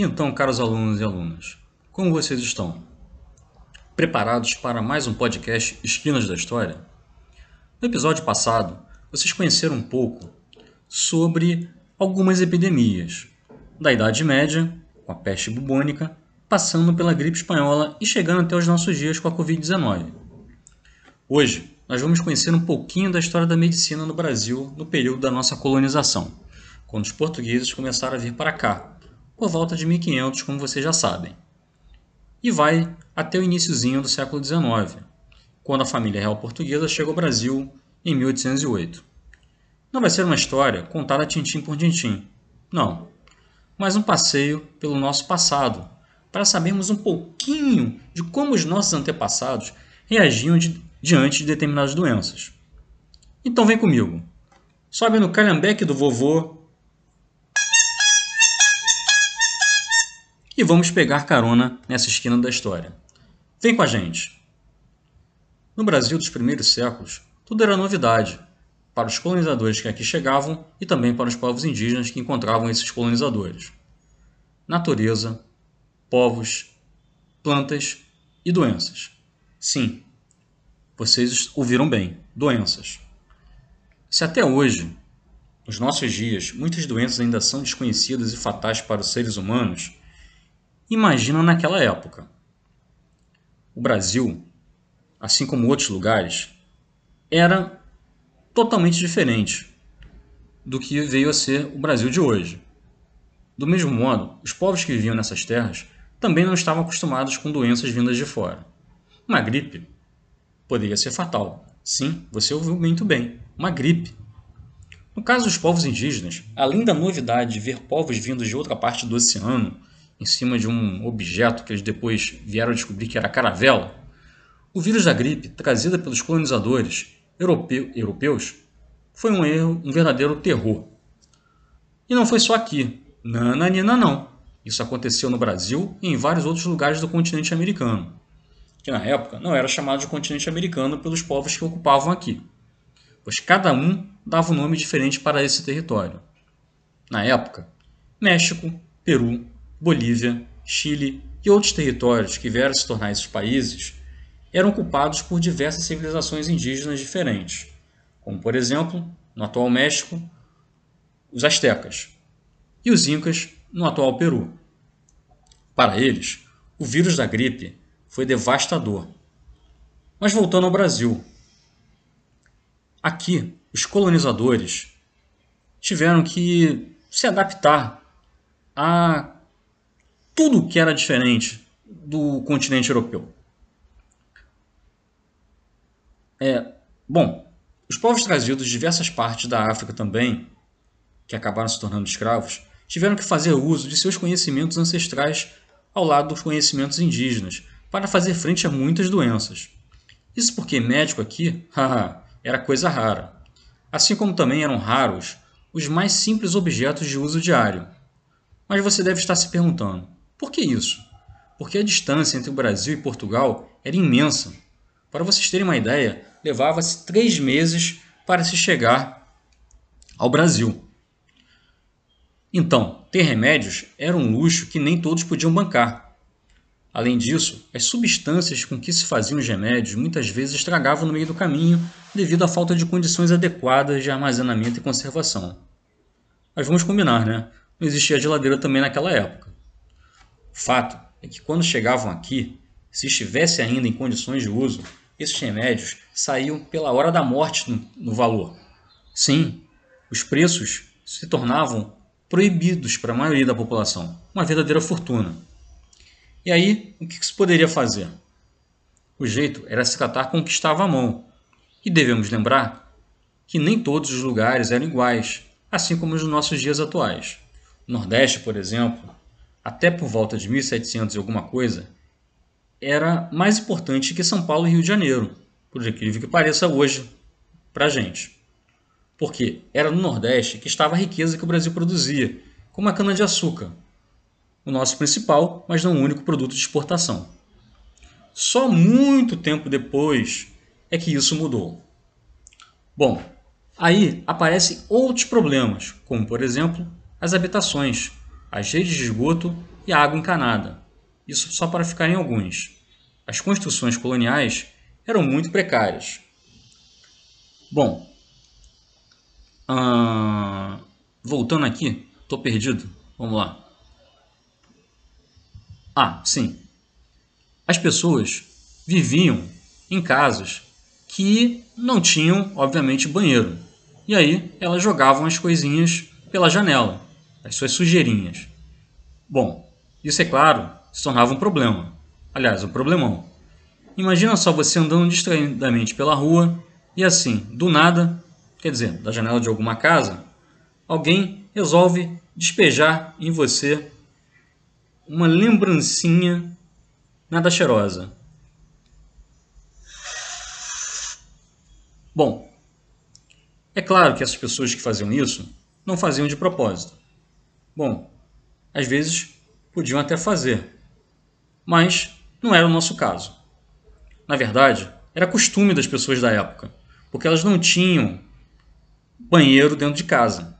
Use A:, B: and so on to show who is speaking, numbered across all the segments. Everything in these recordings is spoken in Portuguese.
A: Então, caros alunos e alunas, como vocês estão? Preparados para mais um podcast Esquinas da História? No episódio passado, vocês conheceram um pouco sobre algumas epidemias, da Idade Média, com a peste bubônica, passando pela gripe espanhola e chegando até os nossos dias com a Covid-19. Hoje, nós vamos conhecer um pouquinho da história da medicina no Brasil no período da nossa colonização, quando os portugueses começaram a vir para cá, por volta de 1500, como vocês já sabem. E vai até o iníciozinho do século XIX, quando a família real portuguesa chega ao Brasil em 1808. Não vai ser uma história contada tintim por tintim, não, mas um passeio pelo nosso passado, para sabermos um pouquinho de como os nossos antepassados reagiam de, diante de determinadas doenças. Então vem comigo. Sobe no calhambeque do vovô e vamos pegar carona nessa esquina da história. Vem com a gente! No Brasil dos primeiros séculos, tudo era novidade para os colonizadores que aqui chegavam e também para os povos indígenas que encontravam esses colonizadores. Natureza, povos, plantas e doenças. Sim, vocês ouviram bem, doenças. Se até hoje, nos nossos dias, muitas doenças ainda são desconhecidas e fatais para os seres humanos, imagina naquela época. O Brasil, assim como outros lugares, era totalmente diferente do que veio a ser o Brasil de hoje. Do mesmo modo, os povos que viviam nessas terras também não estavam acostumados com doenças vindas de fora. Uma gripe poderia ser fatal. Sim, você ouviu muito bem, uma gripe. No caso dos povos indígenas, além da novidade de ver povos vindos de outra parte do oceano em cima de um objeto que eles depois vieram descobrir que era caravela, o vírus da gripe, trazida pelos colonizadores europeu, europeus, foi um erro, um verdadeiro terror. E não foi só aqui. Nananina não. Isso aconteceu no Brasil e em vários outros lugares do continente americano, que na época não era chamado de continente americano pelos povos que ocupavam aqui, pois cada um dava um nome diferente para esse território. Na época, México, Peru, Bolívia, Chile e outros territórios que vieram se tornar esses países eram ocupados por diversas civilizações indígenas diferentes, como por exemplo, no atual México, os astecas, e os incas no atual Peru. Para eles, o vírus da gripe foi devastador. Mas voltando ao Brasil. Aqui, os colonizadores tiveram que se adaptar a tudo que era diferente do continente europeu. É, bom, os povos trazidos de diversas partes da África também, que acabaram se tornando escravos, tiveram que fazer uso de seus conhecimentos ancestrais ao lado dos conhecimentos indígenas para fazer frente a muitas doenças. Isso porque médico aqui, haha, era coisa rara. Assim como também eram raros os mais simples objetos de uso diário. Mas você deve estar se perguntando, por que isso? Porque a distância entre o Brasil e Portugal era imensa. Para vocês terem uma ideia, levava-se três meses para se chegar ao Brasil. Então, ter remédios era um luxo que nem todos podiam bancar. Além disso, as substâncias com que se faziam os remédios muitas vezes estragavam no meio do caminho devido à falta de condições adequadas de armazenamento e conservação. Mas vamos combinar, né? Não existia geladeira também naquela época. Fato é que quando chegavam aqui, se estivesse ainda em condições de uso, esses remédios saíam pela hora da morte no, no valor. Sim, os preços se tornavam proibidos para a maioria da população, uma verdadeira fortuna. E aí, o que se poderia fazer? O jeito era se tratar com o que estava à mão. E devemos lembrar que nem todos os lugares eram iguais, assim como nos nossos dias atuais. O Nordeste, por exemplo, até por volta de 1700 e alguma coisa, era mais importante que São Paulo e Rio de Janeiro, por incrível que pareça hoje para a gente. Porque era no Nordeste que estava a riqueza que o Brasil produzia, como a cana-de-açúcar, o nosso principal, mas não o único produto de exportação. Só muito tempo depois é que isso mudou. Bom, aí aparecem outros problemas, como por exemplo as habitações, as redes de esgoto e água encanada. Isso só para ficar em alguns. As construções coloniais eram muito precárias. Bom, uh, voltando aqui, estou perdido. Vamos lá. Ah, sim. As pessoas viviam em casas que não tinham, obviamente, banheiro. E aí elas jogavam as coisinhas pela janela, as suas sujeirinhas. Bom, isso é claro, se tornava um problema. Aliás, um problemão. Imagina só você andando distraidamente pela rua e assim, do nada, quer dizer, da janela de alguma casa, alguém resolve despejar em você uma lembrancinha nada cheirosa. Bom, é claro que essas pessoas que faziam isso não faziam de propósito. Bom, às vezes podiam até fazer, mas não era o nosso caso. Na verdade, era costume das pessoas da época, porque elas não tinham banheiro dentro de casa.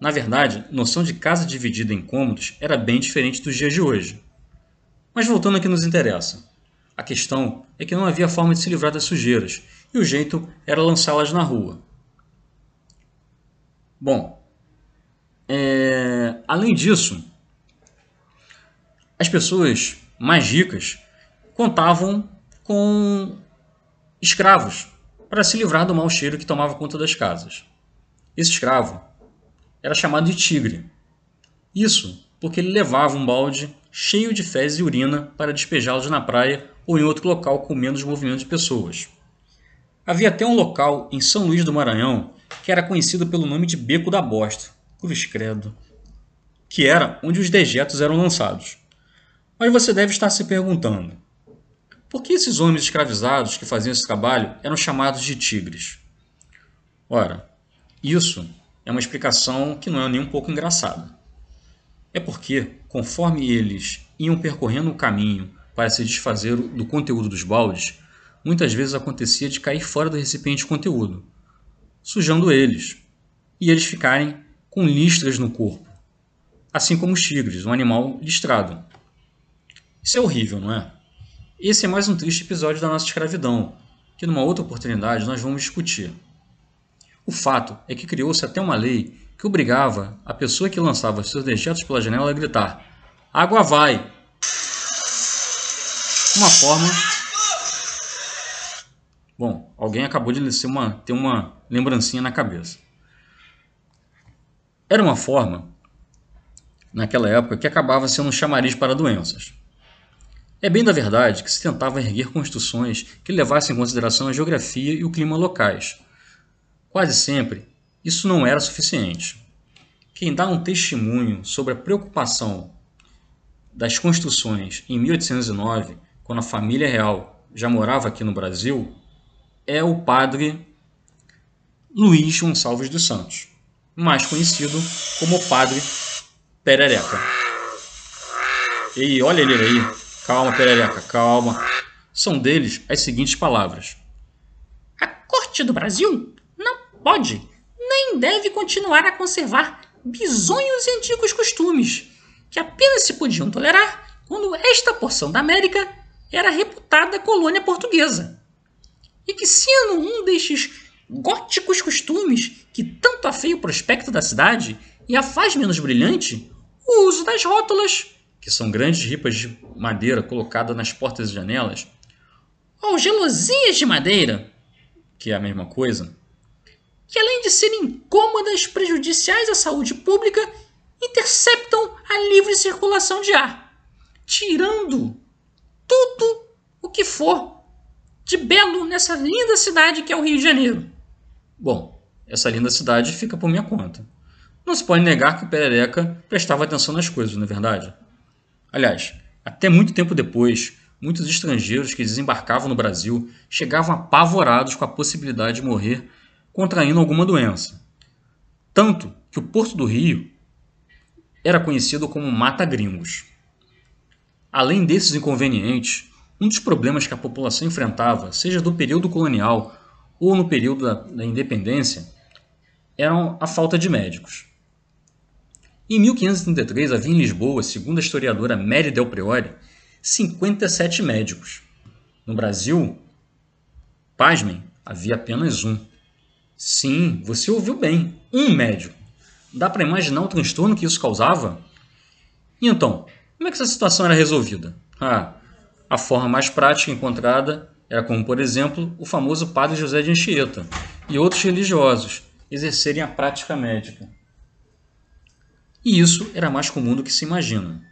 A: Na verdade, noção de casa dividida em cômodos era bem diferente dos dias de hoje. Mas voltando ao que nos interessa. A questão é que não havia forma de se livrar das sujeiras, e o jeito era lançá-las na rua. Bom, é... além disso, as pessoas mais ricas contavam com escravos para se livrar do mau cheiro que tomava conta das casas. Esse escravo era chamado de tigre. Isso porque ele levava um balde cheio de fezes e urina para despejá-los na praia ou em outro local com menos movimento de pessoas. Havia até um local em São Luís do Maranhão que era conhecido pelo nome de Beco da Bosta, cruz credo, que era onde os dejetos eram lançados. Mas você deve estar se perguntando, por que esses homens escravizados que faziam esse trabalho eram chamados de tigres? Ora, isso é uma explicação que não é nem um pouco engraçada. É porque, conforme eles iam percorrendo o caminho para se desfazer do conteúdo dos baldes, muitas vezes acontecia de cair fora do recipiente de conteúdo, sujando eles, e eles ficarem com listras no corpo, assim como os tigres, um animal listrado. Isso é horrível, não é? Esse é mais um triste episódio da nossa escravidão, que numa outra oportunidade nós vamos discutir. O fato é que criou-se até uma lei que obrigava a pessoa que lançava seus dejetos pela janela a gritar: Água vai! Uma forma Bom, alguém acabou de uma, ter uma lembrancinha na cabeça. Era uma forma, naquela época, que acabava sendo um chamariz para doenças. É bem da verdade que se tentava erguer construções que levassem em consideração a geografia e o clima locais. Quase sempre, isso não era suficiente. Quem dá um testemunho sobre a preocupação das construções em 1809, quando a família real já morava aqui no Brasil, é o padre Luiz Gonçalves dos Santos, mais conhecido como Padre Perereca. E olha ele aí, calma Perereca, calma. São deles as seguintes palavras:
B: A corte do Brasil não pode nem deve continuar a conservar bisonhos e antigos costumes, que apenas se podiam tolerar quando esta porção da América era reputada colônia portuguesa e que sendo um destes góticos costumes que tanto afeia o prospecto da cidade e a faz menos brilhante, o uso das rótulas,
A: que são grandes ripas de madeira colocadas nas portas e janelas,
B: ou gelosias de madeira,
A: que é a mesma coisa,
B: que além de serem incômodas, prejudiciais à saúde pública, interceptam a livre circulação de ar, tirando tudo o que for de belo nessa linda cidade que é o Rio de Janeiro?
A: Bom, essa linda cidade fica por minha conta. Não se pode negar que o Perereca prestava atenção nas coisas, não é verdade? Aliás, até muito tempo depois, muitos estrangeiros que desembarcavam no Brasil chegavam apavorados com a possibilidade de morrer contraindo alguma doença. Tanto que o Porto do Rio era conhecido como Mata Gringos. Além desses inconvenientes, um dos problemas que a população enfrentava, seja do período colonial ou no período da, da independência, era a falta de médicos. Em 1533 havia em Lisboa, segundo a historiadora Mary Del Priori, 57 médicos. No Brasil, pasmem, havia apenas um. Sim, você ouviu bem, um médico. Dá para imaginar o transtorno que isso causava? E então, como é que essa situação era resolvida? Ah, a forma mais prática encontrada era como, por exemplo, o famoso padre José de Anchieta e outros religiosos exercerem a prática médica. E isso era mais comum do que se imagina.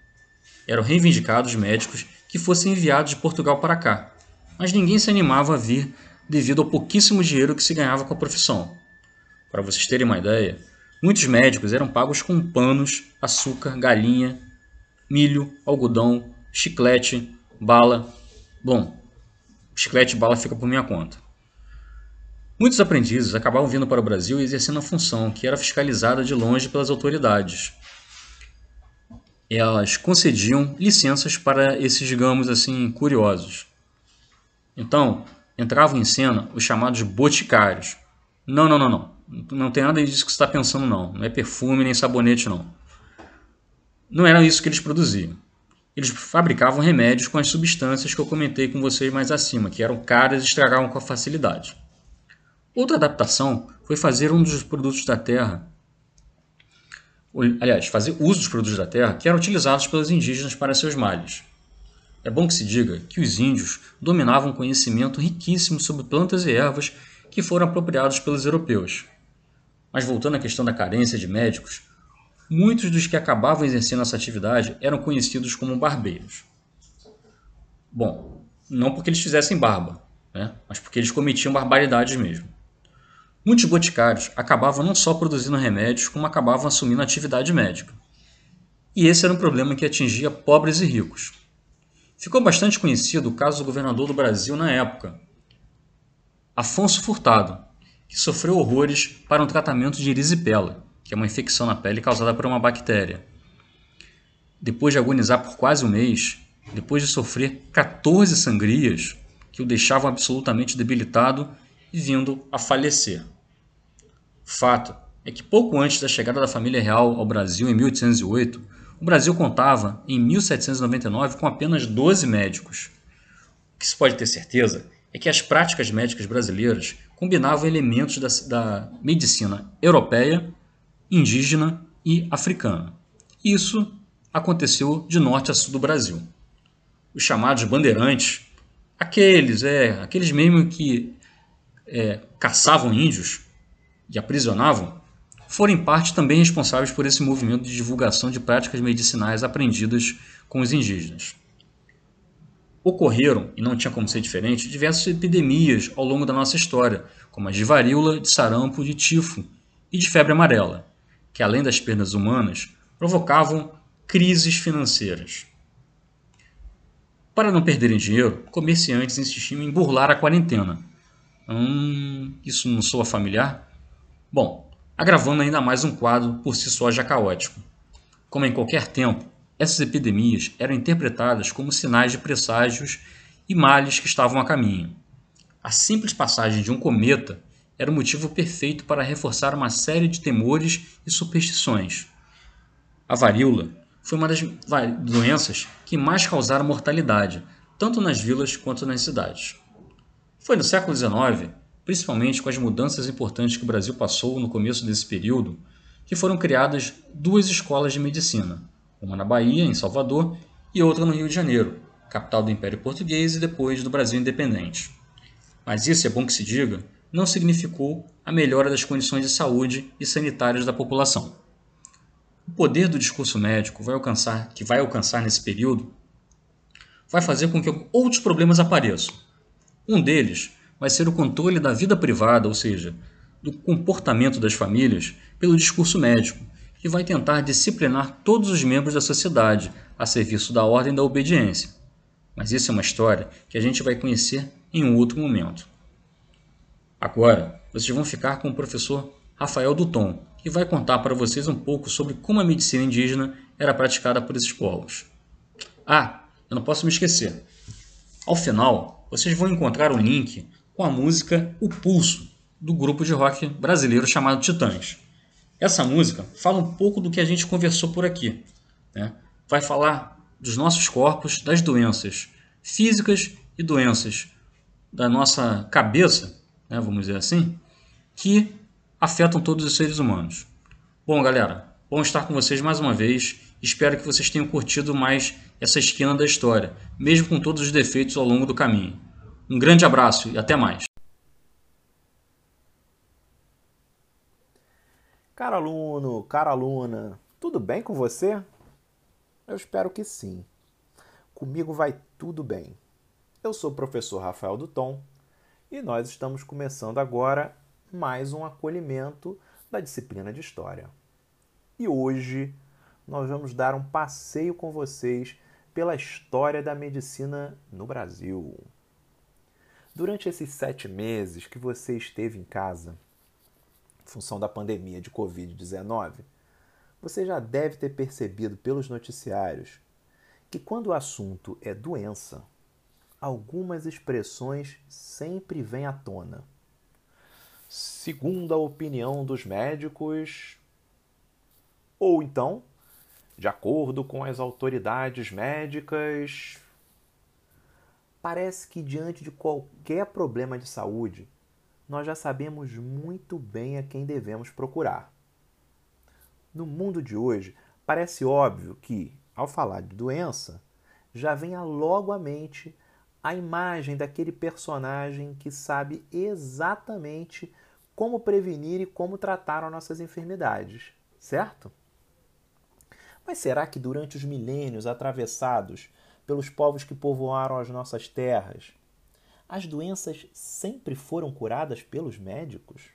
A: Eram reivindicados médicos que fossem enviados de Portugal para cá, mas ninguém se animava a vir devido ao pouquíssimo dinheiro que se ganhava com a profissão. Para vocês terem uma ideia, muitos médicos eram pagos com panos, açúcar, galinha, milho, algodão, chiclete, bala. Bom, chiclete bala fica por minha conta. Muitos aprendizes acabavam vindo para o Brasil e exercendo a função que era fiscalizada de longe pelas autoridades. Elas concediam licenças para esses, digamos assim, curiosos. Então, entravam em cena os chamados boticários. Não, não, não, não. Não tem nada disso que você está pensando, não. Não é perfume nem sabonete, não. Não era isso que eles produziam. Eles fabricavam remédios com as substâncias que eu comentei com vocês mais acima, que eram caras e estragavam com facilidade. Outra adaptação foi fazer um dos produtos da terra, aliás, fazer uso dos produtos da terra que eram utilizados pelos indígenas para seus males. É bom que se diga que os índios dominavam um conhecimento riquíssimo sobre plantas e ervas que foram apropriados pelos europeus. Mas voltando à questão da carência de médicos, muitos dos que acabavam exercendo essa atividade eram conhecidos como barbeiros. Bom, não porque eles fizessem barba, né? mas porque eles cometiam barbaridades mesmo. Muitos boticários acabavam não só produzindo remédios, como acabavam assumindo atividade médica. E esse era um problema que atingia pobres e ricos. Ficou bastante conhecido o caso do governador do Brasil na época, Afonso Furtado, que sofreu horrores para um tratamento de erisipela, que é uma infecção na pele causada por uma bactéria. Depois de agonizar por quase um mês, depois de sofrer 14 sangrias que o deixavam absolutamente debilitado e vindo a falecer. Fato é que pouco antes da chegada da família real ao Brasil em 1808, o Brasil contava, em 1799, com apenas 12 médicos. O que se pode ter certeza é que as práticas médicas brasileiras combinavam elementos da, da medicina europeia, indígena e africana. Isso aconteceu de norte a sul do Brasil. Os chamados bandeirantes, aqueles, é, aqueles mesmo que é, caçavam índios, e aprisionavam, foram em parte também responsáveis por esse movimento de divulgação de práticas medicinais aprendidas com os indígenas. Ocorreram, e não tinha como ser diferente, diversas epidemias ao longo da nossa história, como as de varíola, de sarampo, de tifo e de febre amarela, que além das perdas humanas, provocavam crises financeiras. Para não perderem dinheiro, comerciantes insistiam em burlar a quarentena. Hum, isso não soa familiar? Bom, agravando ainda mais um quadro por si só já caótico. Como em qualquer tempo, essas epidemias eram interpretadas como sinais de presságios e males que estavam a caminho. A simples passagem de um cometa era o motivo perfeito para reforçar uma série de temores e superstições. A varíola foi uma das doenças que mais causaram mortalidade, tanto nas vilas quanto nas cidades. Foi no século XIX principalmente com as mudanças importantes que o Brasil passou no começo desse período, que foram criadas duas escolas de medicina, uma na Bahia, em Salvador, e outra no Rio de Janeiro, capital do Império Português e depois do Brasil independente. Mas isso é bom que se diga, não significou a melhora das condições de saúde e sanitárias da população. O poder do discurso médico vai alcançar, que vai alcançar nesse período, vai fazer com que outros problemas apareçam. Um deles vai ser o controle da vida privada, ou seja, do comportamento das famílias, pelo discurso médico, que vai tentar disciplinar todos os membros da sociedade a serviço da ordem da obediência. Mas isso é uma história que a gente vai conhecer em um outro momento. Agora, vocês vão ficar com o professor Rafael Duton, que vai contar para vocês um pouco sobre como a medicina indígena era praticada por esses povos. Ah, eu não posso me esquecer. Ao final, vocês vão encontrar o link com a música O Pulso, do grupo de rock brasileiro chamado Titãs. Essa música fala um pouco do que a gente conversou por aqui. Né? Vai falar dos nossos corpos, das doenças físicas e doenças da nossa cabeça, né, vamos dizer assim, que afetam todos os seres humanos. Bom, galera, bom estar com vocês mais uma vez. Espero que vocês tenham curtido mais essa esquina da história, mesmo com todos os defeitos ao longo do caminho. Um grande abraço e até mais.
C: Caro aluno, cara aluna, tudo bem com você? Eu espero que sim. Comigo vai tudo bem. Eu sou o professor Rafael Duton e nós estamos começando agora mais um acolhimento da disciplina de História. E hoje nós vamos dar um passeio com vocês pela história da medicina no Brasil. Durante esses sete meses que você esteve em casa, em função da pandemia de Covid-19, você já deve ter percebido pelos noticiários que, quando o assunto é doença, algumas expressões sempre vêm à tona. Segundo a opinião dos médicos, ou então, de acordo com as autoridades médicas, parece que diante de qualquer problema de saúde, nós já sabemos muito bem a quem devemos procurar. No mundo de hoje, parece óbvio que, ao falar de doença, já venha logo à mente a imagem daquele personagem que sabe exatamente como prevenir e como tratar as nossas enfermidades, certo? Mas será que durante os milênios atravessados pelos povos que povoaram as nossas terras, as doenças sempre foram curadas pelos médicos?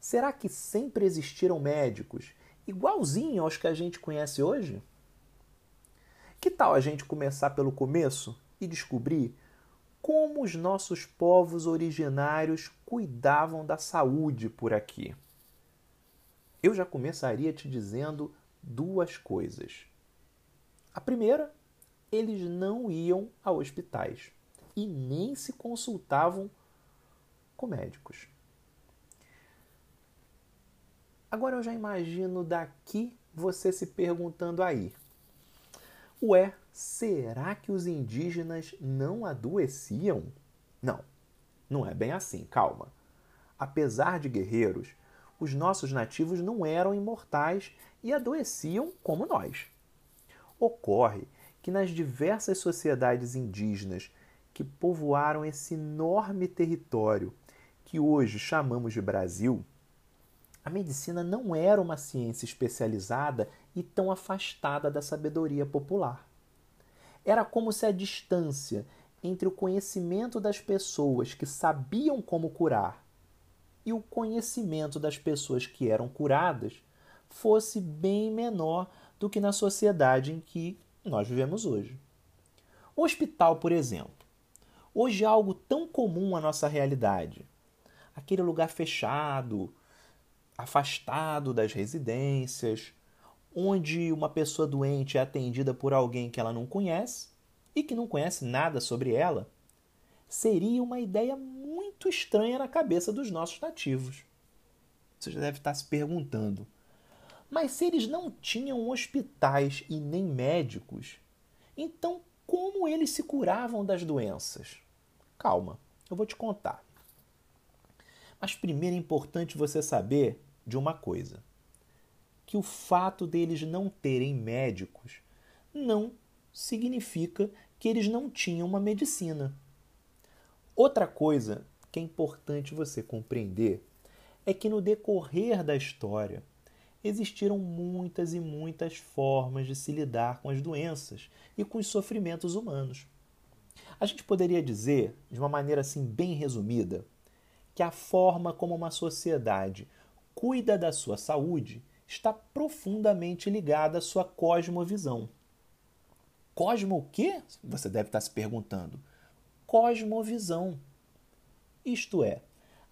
C: Será que sempre existiram médicos igualzinho aos que a gente conhece hoje? Que tal a gente começar pelo começo e descobrir como os nossos povos originários cuidavam da saúde por aqui? Eu já começaria te dizendo duas coisas. A primeira, eles não iam a hospitais e nem se consultavam com médicos. Agora eu já imagino daqui você se perguntando aí: Ué, será que os indígenas não adoeciam? Não, não é bem assim, calma. Apesar de guerreiros, os nossos nativos não eram imortais e adoeciam como nós. Ocorre que nas diversas sociedades indígenas que povoaram esse enorme território que hoje chamamos de Brasil, a medicina não era uma ciência especializada e tão afastada da sabedoria popular. Era como se a distância entre o conhecimento das pessoas que sabiam como curar e o conhecimento das pessoas que eram curadas fosse bem menor do que na sociedade em que nós vivemos hoje. O hospital, por exemplo, hoje é algo tão comum à nossa realidade. Aquele lugar fechado, afastado das residências, onde uma pessoa doente é atendida por alguém que ela não conhece e que não conhece nada sobre ela, seria uma ideia muito estranha na cabeça dos nossos nativos. Você já deve estar se perguntando: mas se eles não tinham hospitais e nem médicos, então como eles se curavam das doenças? Calma, eu vou te contar. Mas primeiro é importante você saber de uma coisa: que o fato deles não terem médicos não significa que eles não tinham uma medicina. Outra coisa que é importante você compreender é que no decorrer da história existiram muitas e muitas formas de se lidar com as doenças e com os sofrimentos humanos. A gente poderia dizer, de uma maneira assim bem resumida, que a forma como uma sociedade cuida da sua saúde está profundamente ligada à sua cosmovisão. Cosmo o quê? Você deve estar se perguntando. Cosmovisão. Isto é,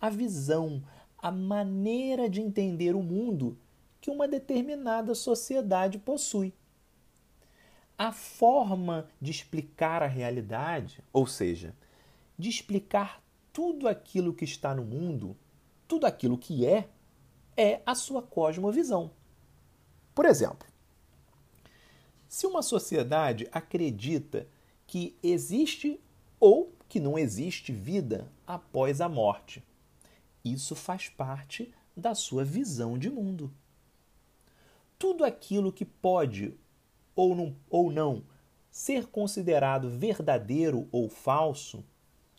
C: a visão, a maneira de entender o mundo que uma determinada sociedade possui. A forma de explicar a realidade, ou seja, de explicar tudo aquilo que está no mundo, tudo aquilo que é, é a sua cosmovisão. Por exemplo, se uma sociedade acredita que existe ou que não existe vida após a morte, isso faz parte da sua visão de mundo. Tudo aquilo que pode ou não, ou não ser considerado verdadeiro ou falso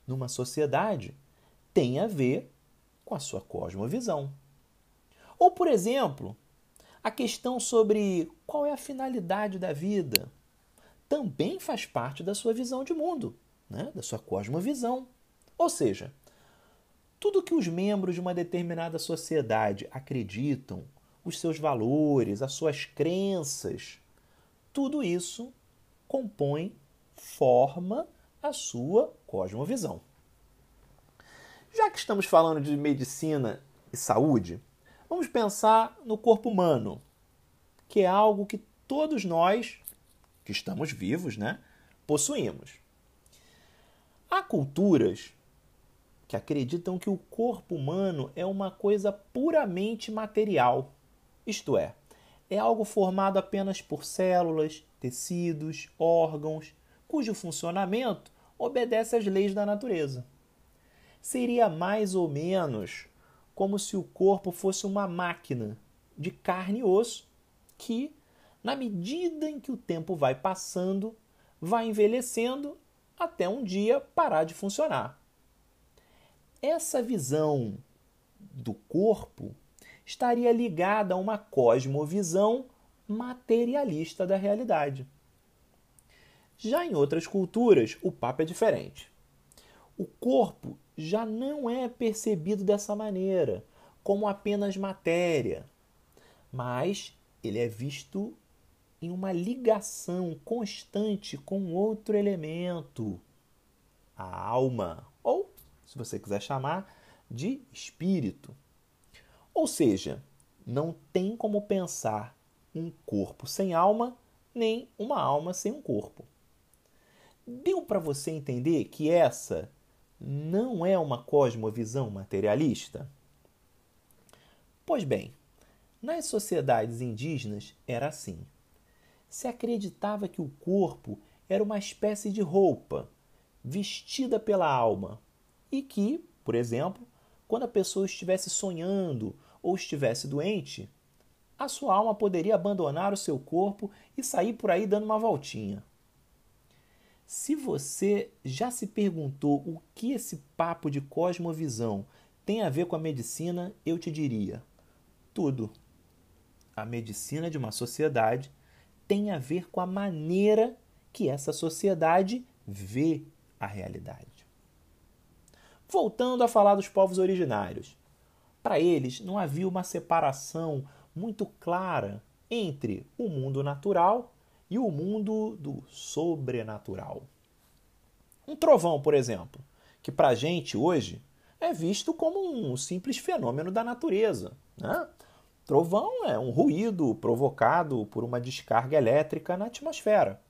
C: numa sociedade tem a ver com a sua cosmovisão. Ou, por exemplo, a questão sobre qual é a finalidade da vida também faz parte da sua visão de mundo, né? da sua cosmovisão. Ou seja, tudo que os membros de uma determinada sociedade acreditam, os seus valores, as suas crenças, tudo isso compõe, forma a sua cosmovisão. Já que estamos falando de medicina e saúde, vamos pensar no corpo humano, que é algo que todos nós, que estamos vivos, né, possuímos. Há culturas que acreditam que o corpo humano é uma coisa puramente material, isto é, é algo formado apenas por células, tecidos, órgãos, cujo funcionamento obedece às leis da natureza seria mais ou menos como se o corpo fosse uma máquina de carne e osso que, na medida em que o tempo vai passando, vai envelhecendo até um dia parar de funcionar. Essa visão do corpo estaria ligada a uma cosmovisão materialista da realidade. Já em outras culturas, o papo é diferente. O corpo já não é percebido dessa maneira, como apenas matéria, mas ele é visto em uma ligação constante com outro elemento, a alma, ou, se você quiser chamar, de espírito. Ou seja, não tem como pensar um corpo sem alma, nem uma alma sem um corpo. Deu para você entender que essa não é uma cosmovisão materialista? Pois bem, nas sociedades indígenas era assim. Se acreditava que o corpo era uma espécie de roupa vestida pela alma e que, por exemplo, quando a pessoa estivesse sonhando ou estivesse doente, a sua alma poderia abandonar o seu corpo e sair por aí dando uma voltinha. Se você já se perguntou o que esse papo de cosmovisão tem a ver com a medicina, eu te diria: tudo. A medicina de uma sociedade tem a ver com a maneira que essa sociedade vê a realidade. Voltando a falar dos povos originários. Para eles não havia uma separação muito clara entre o mundo natural e o mundo do sobrenatural. Um trovão, por exemplo, que para a gente hoje é visto como um simples fenômeno da natureza. Né? Trovão é um ruído provocado por uma descarga elétrica na atmosfera.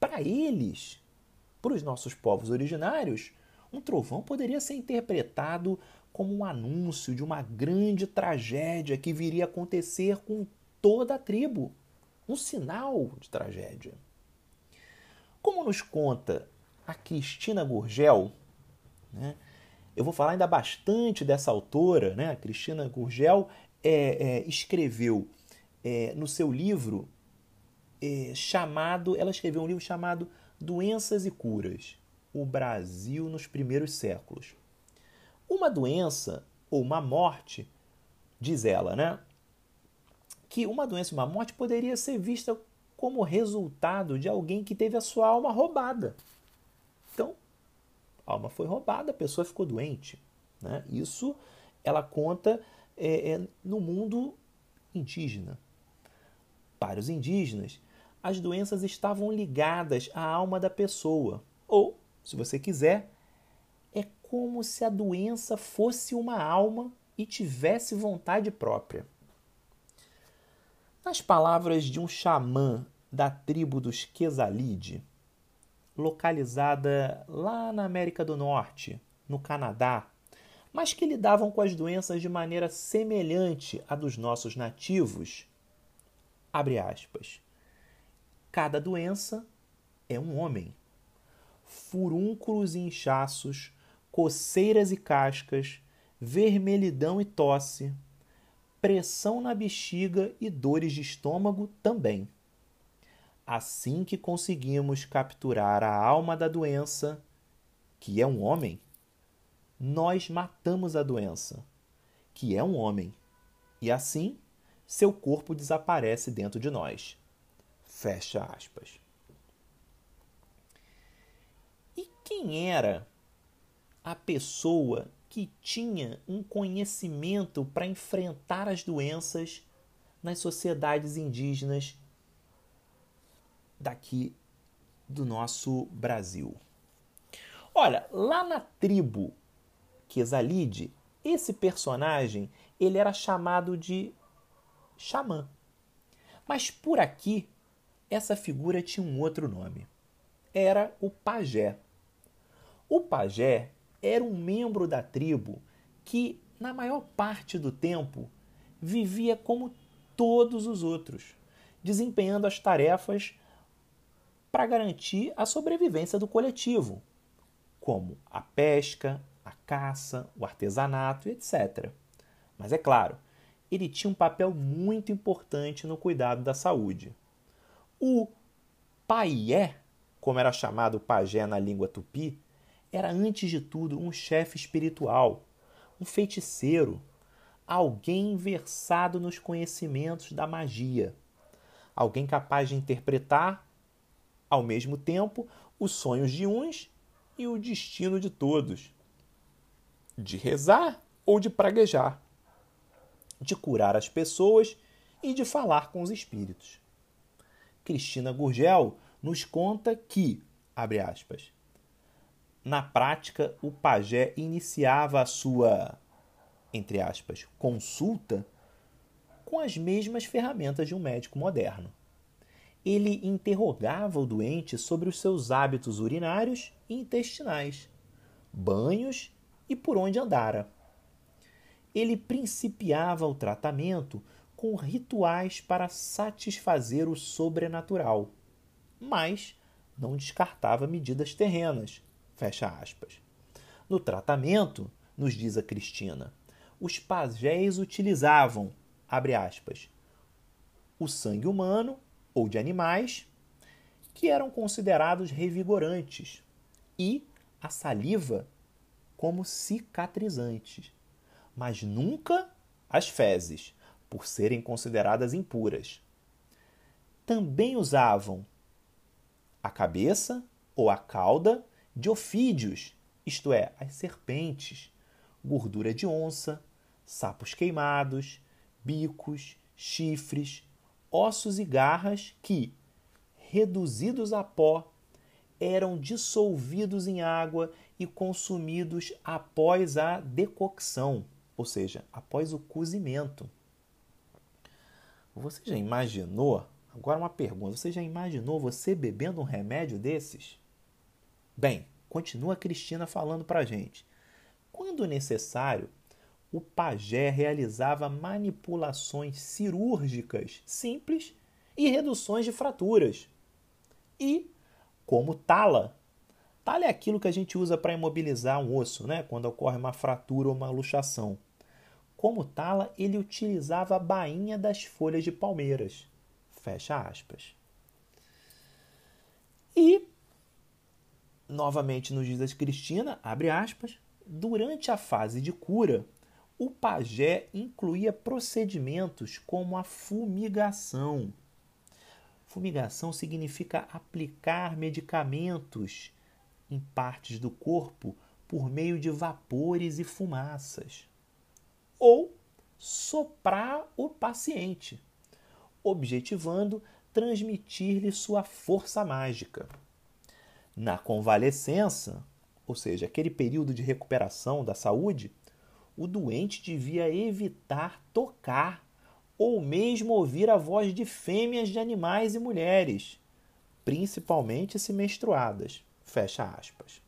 C: Para eles, para os nossos povos originários, um trovão poderia ser interpretado como um anúncio de uma grande tragédia que viria a acontecer com toda a tribo um sinal de tragédia. Como nos conta a Cristina Gurgel, né, eu vou falar ainda bastante dessa autora, né, a Cristina Gurgel é, é, escreveu é, no seu livro é, chamado, ela escreveu um livro chamado Doenças e Curas, o Brasil nos primeiros séculos. Uma doença ou uma morte, diz ela, né, que uma doença, uma morte poderia ser vista como resultado de alguém que teve a sua alma roubada. Então, a alma foi roubada, a pessoa ficou doente. Né? Isso ela conta é, é, no mundo indígena. Para os indígenas, as doenças estavam ligadas à alma da pessoa. Ou, se você quiser, é como se a doença fosse uma alma e tivesse vontade própria. Nas palavras de um xamã da tribo dos Quesalide, localizada lá na América do Norte, no Canadá, mas que lidavam com as doenças de maneira semelhante à dos nossos nativos. Abre aspas. Cada doença é um homem. Furúnculos e inchaços, coceiras e cascas, vermelhidão e tosse, pressão na bexiga e dores de estômago também. Assim que conseguimos capturar a alma da doença, que é um homem, nós matamos a doença, que é um homem, e assim seu corpo desaparece dentro de nós. Fecha aspas. E quem era a pessoa que tinha um conhecimento para enfrentar as doenças nas sociedades indígenas daqui do nosso Brasil? Olha, lá na tribo Quesalide, esse personagem ele era chamado de xamã. Mas por aqui, essa figura tinha um outro nome. Era o pajé. O pajé era um membro da tribo que, na maior parte do tempo, vivia como todos os outros, desempenhando as tarefas para garantir a sobrevivência do coletivo, como a pesca, a caça, o artesanato, etc. Mas é claro, ele tinha um papel muito importante no cuidado da saúde. O paié, como era chamado o pajé na língua tupi, era antes de tudo um chefe espiritual, um feiticeiro, alguém versado nos conhecimentos da magia, alguém capaz de interpretar, ao mesmo tempo, os sonhos de uns e o destino de todos de rezar ou de praguejar, de curar as pessoas e de falar com os espíritos. Cristina Gurgel nos conta que, abre aspas, na prática o pajé iniciava a sua, entre aspas, consulta com as mesmas ferramentas de um médico moderno. Ele interrogava o doente sobre os seus hábitos urinários e intestinais, banhos e por onde andara. Ele principiava o tratamento com rituais para satisfazer o sobrenatural, mas não descartava medidas terrenas. Fecha aspas. No tratamento, nos diz a Cristina, os pajés utilizavam, abre aspas, o sangue humano ou de animais que eram considerados revigorantes e a saliva como cicatrizantes, mas nunca as fezes, por serem consideradas impuras. Também usavam a cabeça ou a cauda de ofídeos, isto é, as serpentes, gordura de onça, sapos queimados, bicos, chifres, ossos e garras que, reduzidos a pó, eram dissolvidos em água e consumidos após a decocção, ou seja, após o cozimento. Você já imaginou? Agora uma pergunta: você já imaginou você bebendo um remédio desses? Bem, continua a Cristina falando para a gente. Quando necessário, o pajé realizava manipulações cirúrgicas simples e reduções de fraturas. E, como tala, Talha é aquilo que a gente usa para imobilizar um osso, né? quando ocorre uma fratura ou uma luxação. Como tala, ele utilizava a bainha das folhas de palmeiras. Fecha aspas. E, novamente nos diz a Cristina, abre aspas, durante a fase de cura, o pajé incluía procedimentos como a fumigação. Fumigação significa aplicar medicamentos em partes do corpo por meio de vapores e fumaças. Ou soprar o paciente, objetivando transmitir-lhe sua força mágica. Na convalescença, ou seja, aquele período de recuperação da saúde, o doente devia evitar tocar ou mesmo ouvir a voz de fêmeas de animais e mulheres, principalmente se menstruadas. Fecha aspas.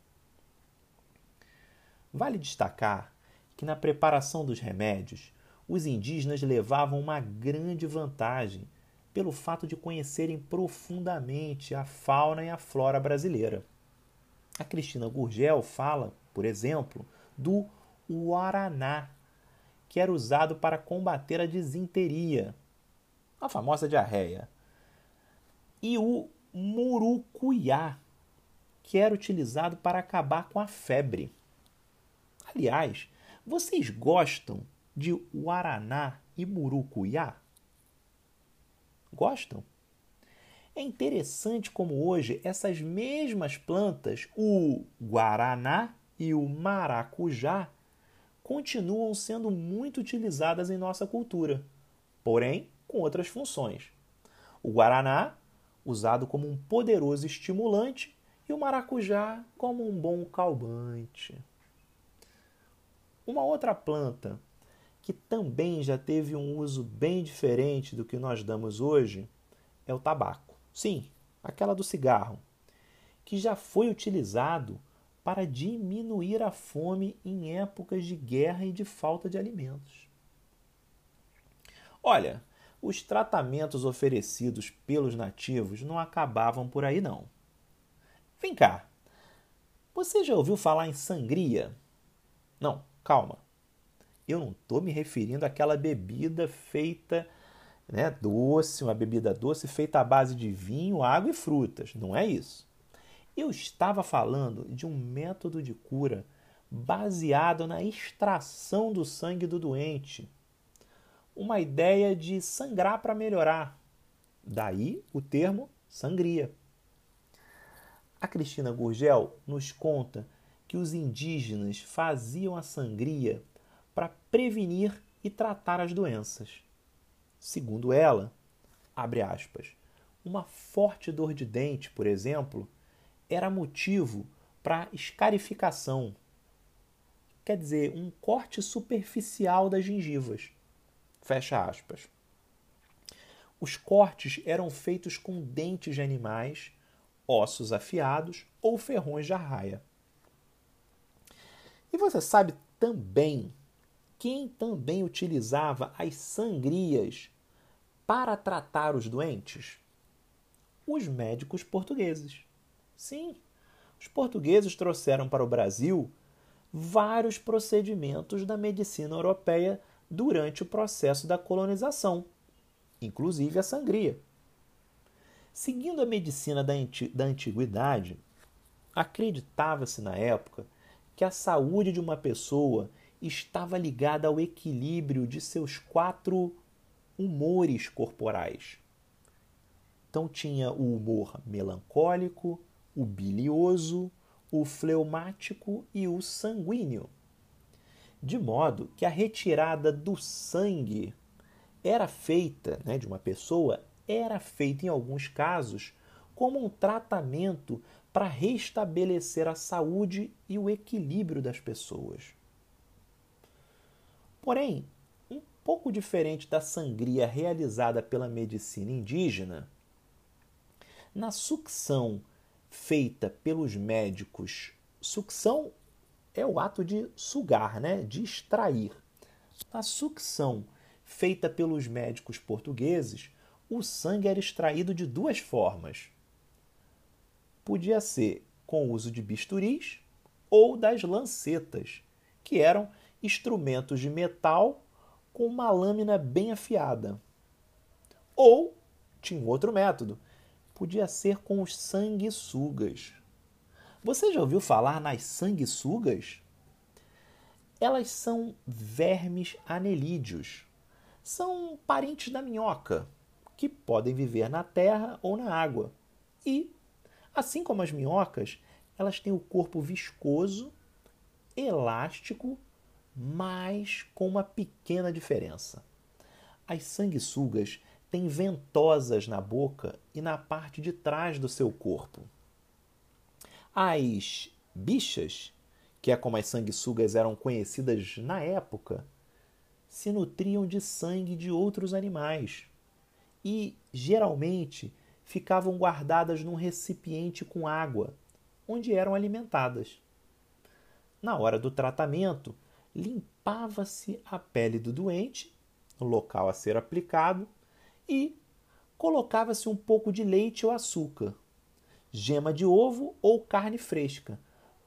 C: Vale destacar que na preparação dos remédios os indígenas levavam uma grande vantagem pelo fato de conhecerem profundamente a fauna e a flora brasileira. A Cristina Gurgel fala, por exemplo, do Guaraná, que era usado para combater a disenteria, a famosa diarreia, e o murucuiá, que era utilizado para acabar com a febre. Aliás, vocês gostam de guaraná e murucuiá? Gostam? É interessante como hoje essas mesmas plantas, o guaraná e o maracujá, continuam sendo muito utilizadas em nossa cultura, porém com outras funções. O guaraná, usado como um poderoso estimulante, e o maracujá como um bom calmante. Uma outra planta que também já teve um uso bem diferente do que nós damos hoje, é o tabaco. Sim, aquela do cigarro, que já foi utilizado para diminuir a fome em épocas de guerra e de falta de alimentos. Olha, os tratamentos oferecidos pelos nativos não acabavam por aí não. Vem cá. Você já ouviu falar em sangria? Não, calma. Eu não estou me referindo àquela bebida feita né, doce, uma bebida doce feita à base de vinho, água e frutas. Não é isso. Eu estava falando de um método de cura baseado na extração do sangue do doente. Uma ideia de sangrar para melhorar. Daí o termo sangria. A Cristina Gurgel nos conta que os indígenas faziam a sangria para prevenir e tratar as doenças. Segundo ela, abre aspas, uma forte dor de dente, por exemplo, era motivo para escarificação, quer dizer, um corte superficial das gengivas. Fecha aspas. Os cortes eram feitos com dentes de animais, ossos afiados ou ferrões de arraia. E você sabe também quem também utilizava as sangrias para tratar os doentes? Os médicos portugueses. Sim, os portugueses trouxeram para o Brasil vários procedimentos da medicina europeia durante o processo da colonização, inclusive a sangria. Seguindo a medicina da, da antiguidade, acreditava-se na época que a saúde de uma pessoa estava ligada ao equilíbrio de seus quatro humores corporais. Então tinha o humor melancólico, o bilioso, o fleumático e o sanguíneo. De modo que a retirada do sangue era feita, né, de uma pessoa, era feita em alguns casos como um tratamento para restabelecer a saúde e o equilíbrio das pessoas. Porém, um pouco diferente da sangria realizada pela medicina indígena, na sucção feita pelos médicos, sucção é o ato de sugar, né? de extrair. Na sucção feita pelos médicos portugueses, o sangue era extraído de duas formas. Podia ser com o uso de bisturis ou das lancetas, que eram instrumentos de metal com uma lâmina bem afiada. Ou tinha outro método, podia ser com os sanguessugas. Você já ouviu falar nas sanguessugas? Elas são vermes anelídeos. São parentes da minhoca, que podem viver na terra ou na água. E, assim como as minhocas, elas têm o corpo viscoso, elástico mas com uma pequena diferença. As sanguessugas têm ventosas na boca e na parte de trás do seu corpo. As bichas, que é como as sanguessugas eram conhecidas na época, se nutriam de sangue de outros animais e, geralmente, ficavam guardadas num recipiente com água, onde eram alimentadas. Na hora do tratamento, limpava-se a pele do doente, no local a ser aplicado, e colocava-se um pouco de leite ou açúcar, gema de ovo ou carne fresca,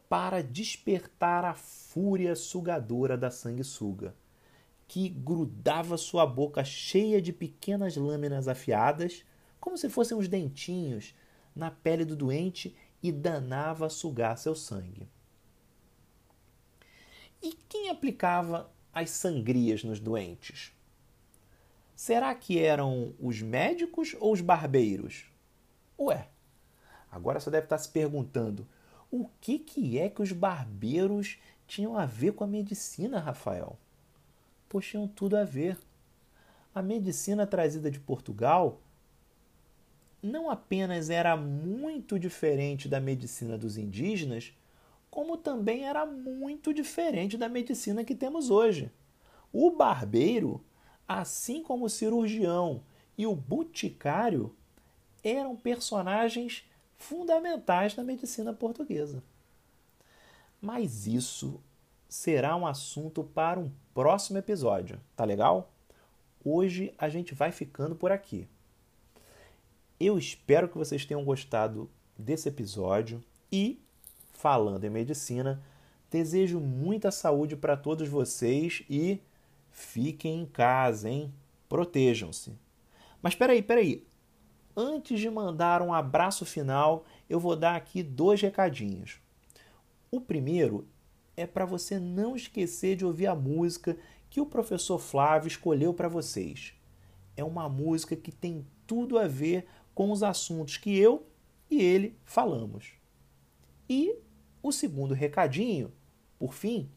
C: para despertar a fúria sugadora da sanguessuga, que grudava sua boca cheia de pequenas lâminas afiadas, como se fossem os dentinhos, na pele do doente e danava a sugar seu sangue. E quem aplicava as sangrias nos doentes? Será que eram os médicos ou os barbeiros? Ué, agora você deve estar se perguntando: o que, que é que os barbeiros tinham a ver com a medicina, Rafael? Pois tinham tudo a ver. A medicina trazida de Portugal não apenas era muito diferente da medicina dos indígenas, como também era muito diferente da medicina que temos hoje. O barbeiro, assim como o cirurgião e o boticário, eram personagens fundamentais na medicina portuguesa. Mas isso será um assunto para um próximo episódio, tá legal? Hoje a gente vai ficando por aqui. Eu espero que vocês tenham gostado desse episódio e falando em medicina. Desejo muita saúde para todos vocês e fiquem em casa, hein? Protejam-se. Mas peraí, peraí. Antes de mandar um abraço final, eu vou dar aqui dois recadinhos. O primeiro é para você não esquecer de ouvir a música que o professor Flávio escolheu para vocês. É uma música que tem tudo a ver com os assuntos que eu e ele falamos. E o segundo recadinho, por fim,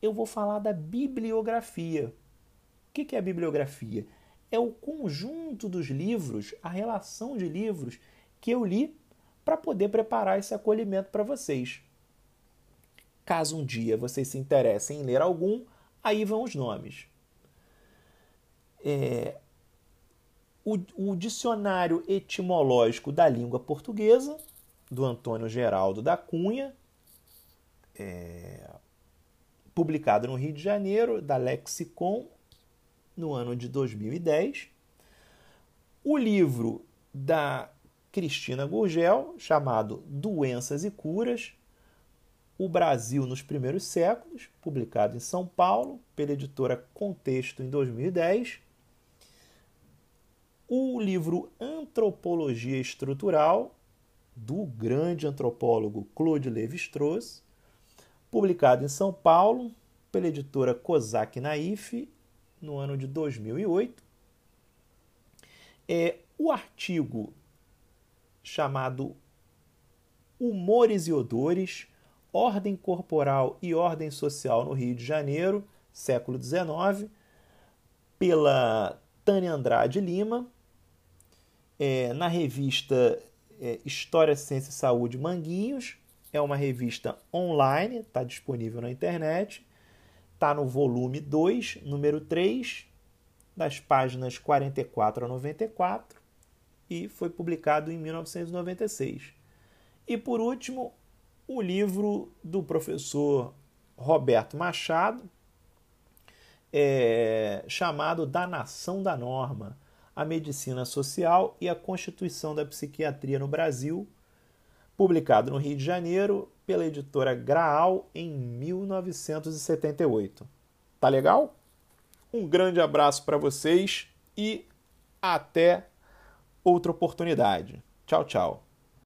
C: eu vou falar da bibliografia. O que é a bibliografia? É o conjunto dos livros, a relação de livros que eu li para poder preparar esse acolhimento para vocês. Caso um dia vocês se interessem em ler algum, aí vão os nomes. É, o, o Dicionário Etimológico da Língua Portuguesa, do Antônio Geraldo da Cunha, é, publicado no Rio de Janeiro, da Lexicon, no ano de 2010. O livro da Cristina Gurgel, chamado Doenças e Curas, o Brasil nos Primeiros Séculos, publicado em São Paulo, pela editora Contexto em 2010. O livro Antropologia Estrutural, do grande antropólogo Claude Lévi-Strauss, publicado em São Paulo pela editora Kozak Naif no ano de 2008. É o artigo chamado Humores e Odores, Ordem Corporal e Ordem Social no Rio de Janeiro, século XIX, pela Tânia Andrade Lima, é, na revista é, História, Ciência e Saúde Manguinhos. É uma revista online, está disponível na internet. Está no volume 2, número 3, das páginas 44 a 94, e foi publicado em 1996. E por último, o livro do professor Roberto Machado, é, chamado Da Nação da Norma a Medicina Social e a Constituição da Psiquiatria no Brasil, publicado no Rio de Janeiro pela editora Graal em 1978. Tá legal? Um grande abraço para vocês e até outra oportunidade. Tchau, tchau.